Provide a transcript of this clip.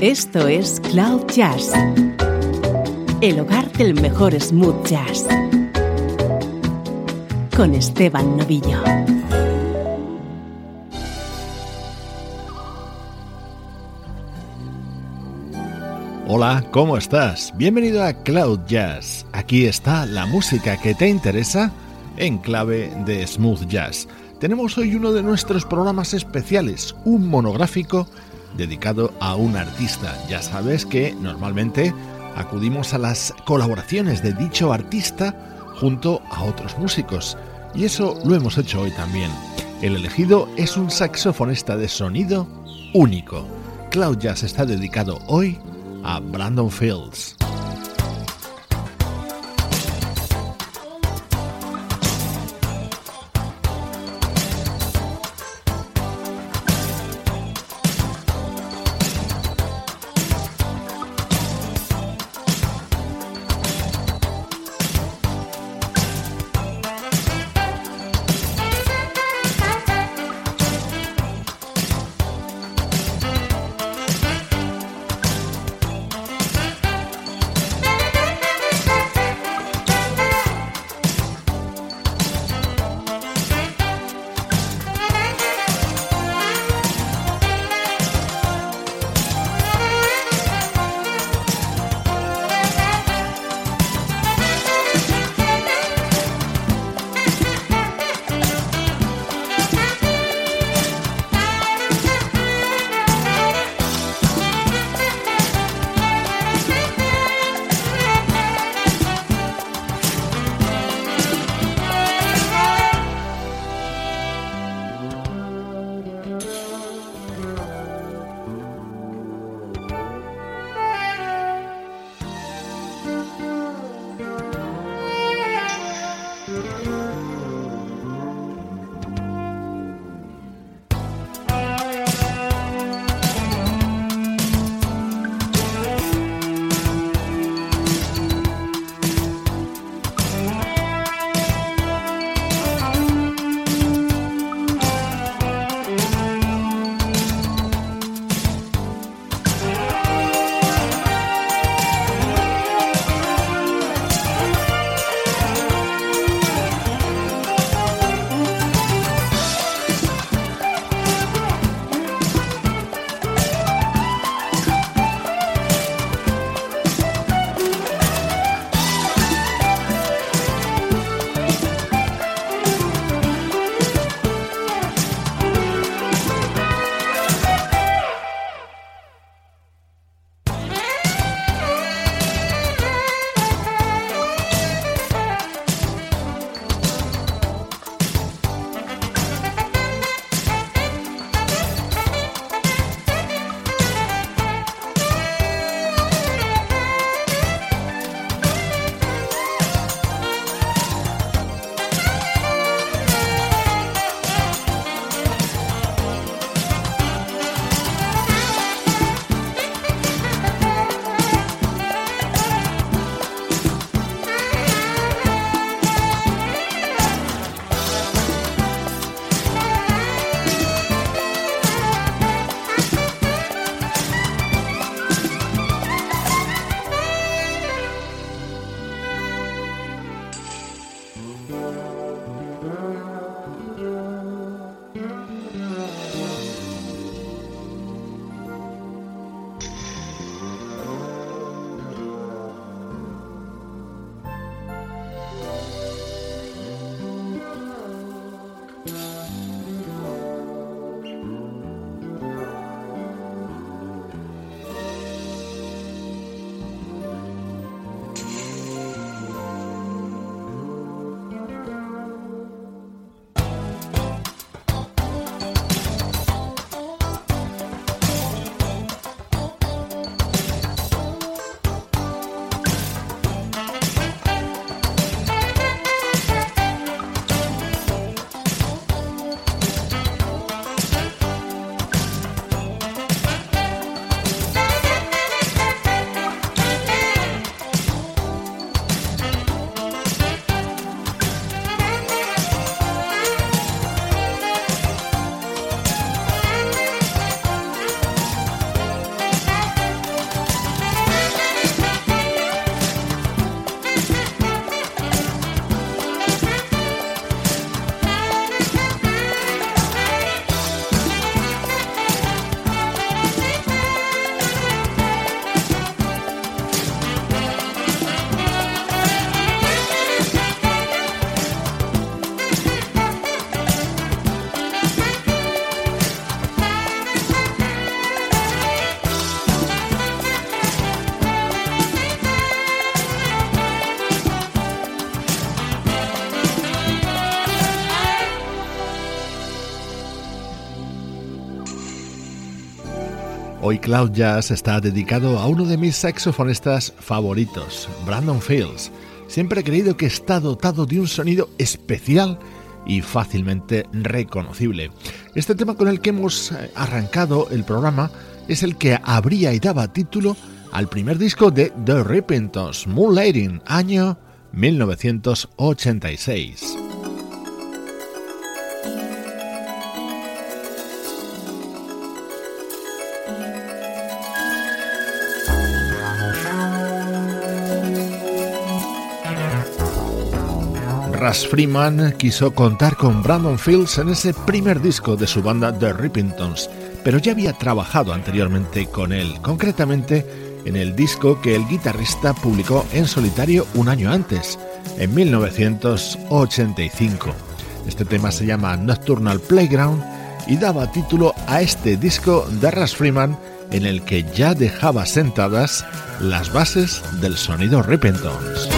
Esto es Cloud Jazz, el hogar del mejor smooth jazz, con Esteban Novillo. Hola, ¿cómo estás? Bienvenido a Cloud Jazz. Aquí está la música que te interesa en clave de smooth jazz. Tenemos hoy uno de nuestros programas especiales, un monográfico dedicado a un artista. Ya sabes que normalmente acudimos a las colaboraciones de dicho artista junto a otros músicos. Y eso lo hemos hecho hoy también. El elegido es un saxofonista de sonido único. Cloud Jazz está dedicado hoy a Brandon Fields. Hoy Cloud Jazz está dedicado a uno de mis saxofonistas favoritos, Brandon Fields. Siempre he creído que está dotado de un sonido especial y fácilmente reconocible. Este tema con el que hemos eh, arrancado el programa es el que abría y daba título al primer disco de The Repentance, Moonlighting, año 1986. Ras Freeman quiso contar con Brandon Fields en ese primer disco de su banda The Rippingtons, pero ya había trabajado anteriormente con él, concretamente en el disco que el guitarrista publicó en solitario un año antes, en 1985. Este tema se llama Nocturnal Playground y daba título a este disco de Ras Freeman en el que ya dejaba sentadas las bases del sonido Rippingtons.